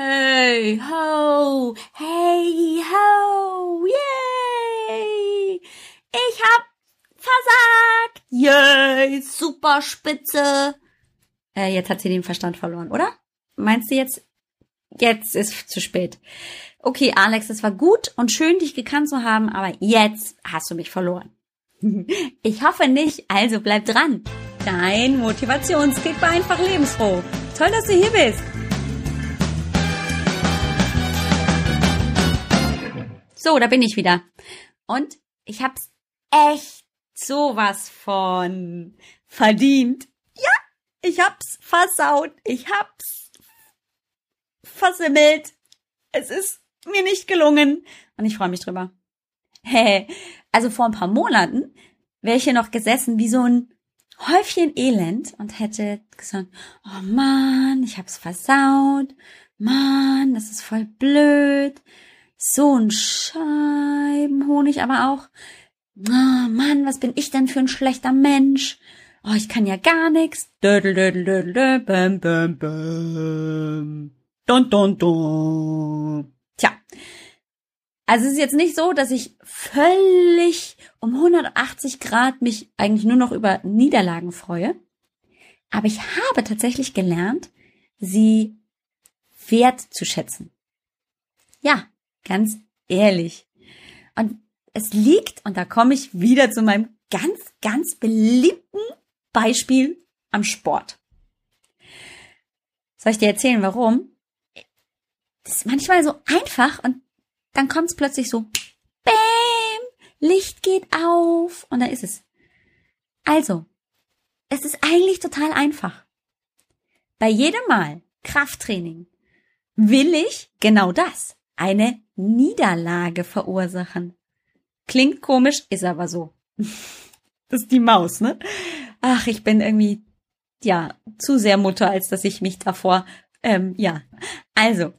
Hey ho, hey ho, yay! Ich hab versagt! Yay, super spitze! Äh, jetzt hat sie den Verstand verloren, oder? Meinst du jetzt, jetzt ist zu spät? Okay, Alex, es war gut und schön, dich gekannt zu haben, aber jetzt hast du mich verloren. Ich hoffe nicht, also bleib dran. Dein Motivationskick war einfach lebensfroh. Toll, dass du hier bist. So, da bin ich wieder. Und ich hab's echt sowas von verdient. Ja, ich hab's versaut. Ich hab's versimmelt. Es ist mir nicht gelungen. Und ich freue mich drüber. Hey, also vor ein paar Monaten wäre ich hier noch gesessen wie so ein Häufchen Elend und hätte gesagt, oh Mann, ich hab's versaut. Mann, das ist voll blöd. So ein Scheibenhonig, aber auch, oh Mann, was bin ich denn für ein schlechter Mensch? Oh, ich kann ja gar nichts. Dödel, dödel, dödel, dödel, bam, bam, bam. Dun, dun, dun. Tja. Also es ist jetzt nicht so, dass ich völlig um 180 Grad mich eigentlich nur noch über Niederlagen freue. Aber ich habe tatsächlich gelernt, sie wertzuschätzen. Ja, ganz ehrlich. Und es liegt, und da komme ich wieder zu meinem ganz, ganz beliebten Beispiel am Sport. Soll ich dir erzählen, warum? Das ist manchmal so einfach und dann kommt es plötzlich so, Bäm, Licht geht auf und da ist es. Also, es ist eigentlich total einfach. Bei jedem Mal Krafttraining will ich genau das, eine Niederlage verursachen. Klingt komisch, ist aber so. Das ist die Maus, ne? Ach, ich bin irgendwie, ja, zu sehr Mutter, als dass ich mich davor, ähm, ja. Also,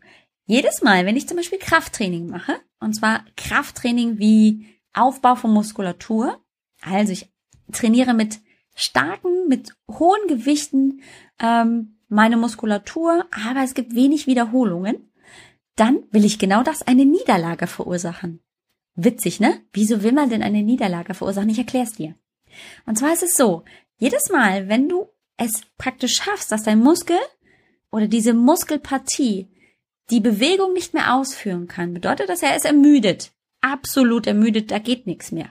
jedes Mal, wenn ich zum Beispiel Krafttraining mache, und zwar Krafttraining wie Aufbau von Muskulatur, also ich trainiere mit starken, mit hohen Gewichten ähm, meine Muskulatur, aber es gibt wenig Wiederholungen, dann will ich genau das, eine Niederlage verursachen. Witzig, ne? Wieso will man denn eine Niederlage verursachen? Ich erklär's dir. Und zwar ist es so, jedes Mal, wenn du es praktisch schaffst, dass dein Muskel oder diese Muskelpartie die Bewegung nicht mehr ausführen kann, bedeutet das, er ist ermüdet. Absolut ermüdet, da geht nichts mehr.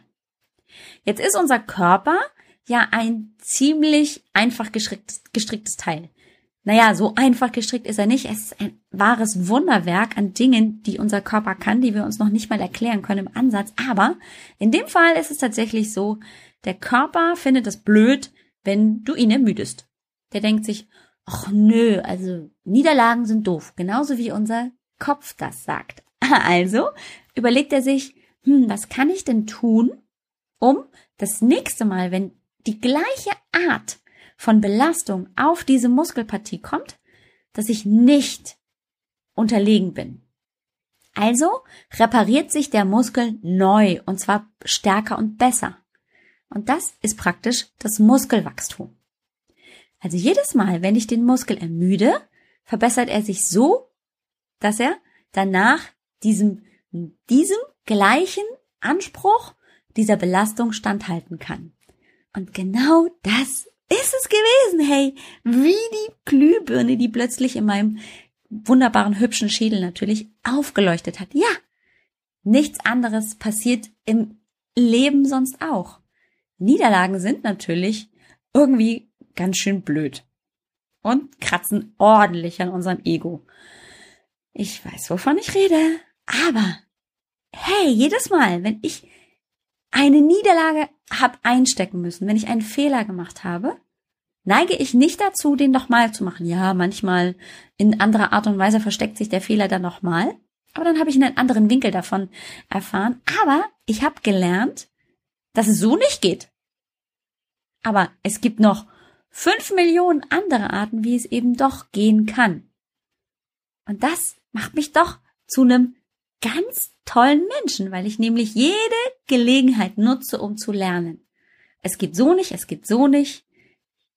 Jetzt ist unser Körper ja ein ziemlich einfach gestricktes, gestricktes Teil. Naja, so einfach gestrickt ist er nicht. Es ist ein wahres Wunderwerk an Dingen, die unser Körper kann, die wir uns noch nicht mal erklären können im Ansatz. Aber in dem Fall ist es tatsächlich so, der Körper findet es blöd, wenn du ihn ermüdest. Der denkt sich, ach nö, also Niederlagen sind doof, genauso wie unser Kopf das sagt. Also überlegt er sich, hm, was kann ich denn tun, um das nächste Mal, wenn die gleiche Art von Belastung auf diese Muskelpartie kommt, dass ich nicht unterlegen bin. Also repariert sich der Muskel neu und zwar stärker und besser. Und das ist praktisch das Muskelwachstum. Also jedes Mal, wenn ich den Muskel ermüde, verbessert er sich so, dass er danach diesem, diesem gleichen Anspruch dieser Belastung standhalten kann. Und genau das ist es gewesen, hey, wie die Glühbirne, die plötzlich in meinem wunderbaren, hübschen Schädel natürlich aufgeleuchtet hat. Ja, nichts anderes passiert im Leben sonst auch. Niederlagen sind natürlich irgendwie ganz schön blöd und kratzen ordentlich an unserem Ego. Ich weiß, wovon ich rede, aber hey, jedes Mal, wenn ich eine Niederlage hab einstecken müssen, wenn ich einen Fehler gemacht habe, neige ich nicht dazu, den nochmal zu machen. Ja, manchmal in anderer Art und Weise versteckt sich der Fehler dann nochmal, aber dann habe ich einen anderen Winkel davon erfahren. Aber ich habe gelernt, dass es so nicht geht. Aber es gibt noch fünf Millionen andere Arten, wie es eben doch gehen kann. Und das macht mich doch zu einem ganz tollen Menschen, weil ich nämlich jede Gelegenheit nutze, um zu lernen. Es geht so nicht, es geht so nicht.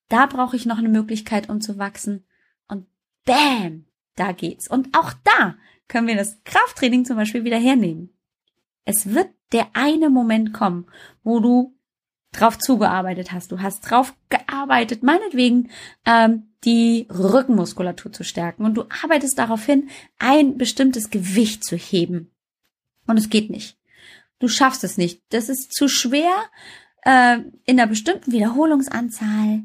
Da brauche ich noch eine Möglichkeit, um zu wachsen. Und bam, da geht's. Und auch da können wir das Krafttraining zum Beispiel wieder hernehmen. Es wird der eine Moment kommen, wo du drauf zugearbeitet hast. Du hast drauf gearbeitet, meinetwegen ähm, die Rückenmuskulatur zu stärken und du arbeitest darauf hin, ein bestimmtes Gewicht zu heben. Und es geht nicht. Du schaffst es nicht. Das ist zu schwer, äh, in einer bestimmten Wiederholungsanzahl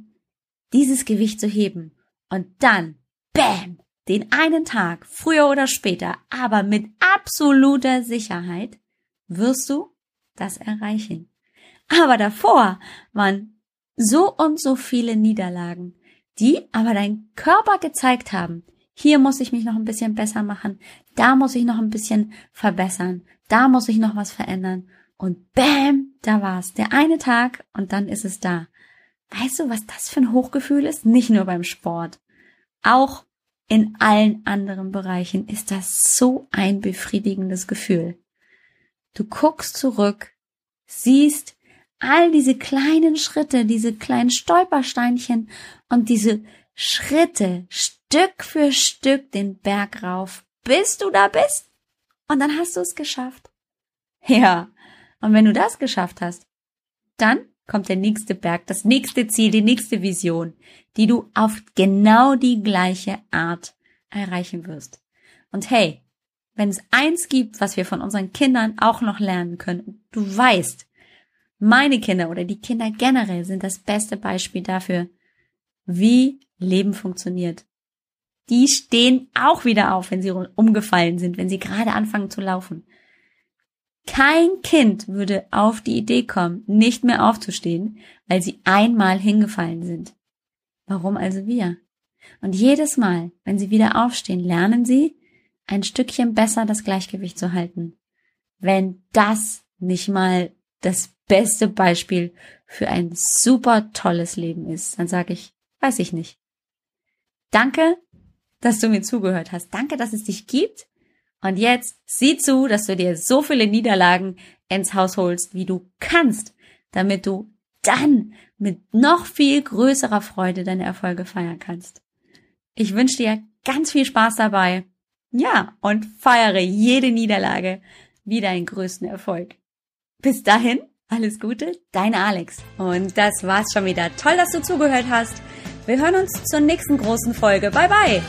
dieses Gewicht zu heben. Und dann, bam, den einen Tag, früher oder später, aber mit absoluter Sicherheit, wirst du das erreichen. Aber davor waren so und so viele Niederlagen, die aber dein Körper gezeigt haben, hier muss ich mich noch ein bisschen besser machen, da muss ich noch ein bisschen verbessern, da muss ich noch was verändern. Und bam, da war's. Der eine Tag und dann ist es da. Weißt du, was das für ein Hochgefühl ist? Nicht nur beim Sport. Auch in allen anderen Bereichen ist das so ein befriedigendes Gefühl. Du guckst zurück, siehst all diese kleinen Schritte, diese kleinen Stolpersteinchen und diese Schritte Stück für Stück den Berg rauf, bis du da bist. Und dann hast du es geschafft. Ja, und wenn du das geschafft hast, dann kommt der nächste Berg, das nächste Ziel, die nächste Vision, die du auf genau die gleiche Art erreichen wirst. Und hey, wenn es eins gibt, was wir von unseren Kindern auch noch lernen können, du weißt, meine Kinder oder die Kinder generell sind das beste Beispiel dafür, wie Leben funktioniert. Die stehen auch wieder auf, wenn sie umgefallen sind, wenn sie gerade anfangen zu laufen. Kein Kind würde auf die Idee kommen, nicht mehr aufzustehen, weil sie einmal hingefallen sind. Warum also wir? Und jedes Mal, wenn sie wieder aufstehen, lernen sie, ein Stückchen besser das Gleichgewicht zu halten. Wenn das nicht mal das beste Beispiel für ein super tolles Leben ist, dann sage ich, weiß ich nicht. Danke, dass du mir zugehört hast. Danke, dass es dich gibt. Und jetzt sieh zu, dass du dir so viele Niederlagen ins Haus holst, wie du kannst, damit du dann mit noch viel größerer Freude deine Erfolge feiern kannst. Ich wünsche dir ganz viel Spaß dabei. Ja, und feiere jede Niederlage wie deinen größten Erfolg. Bis dahin, alles Gute, deine Alex. Und das war's schon wieder. Toll, dass du zugehört hast. Wir hören uns zur nächsten großen Folge. Bye bye.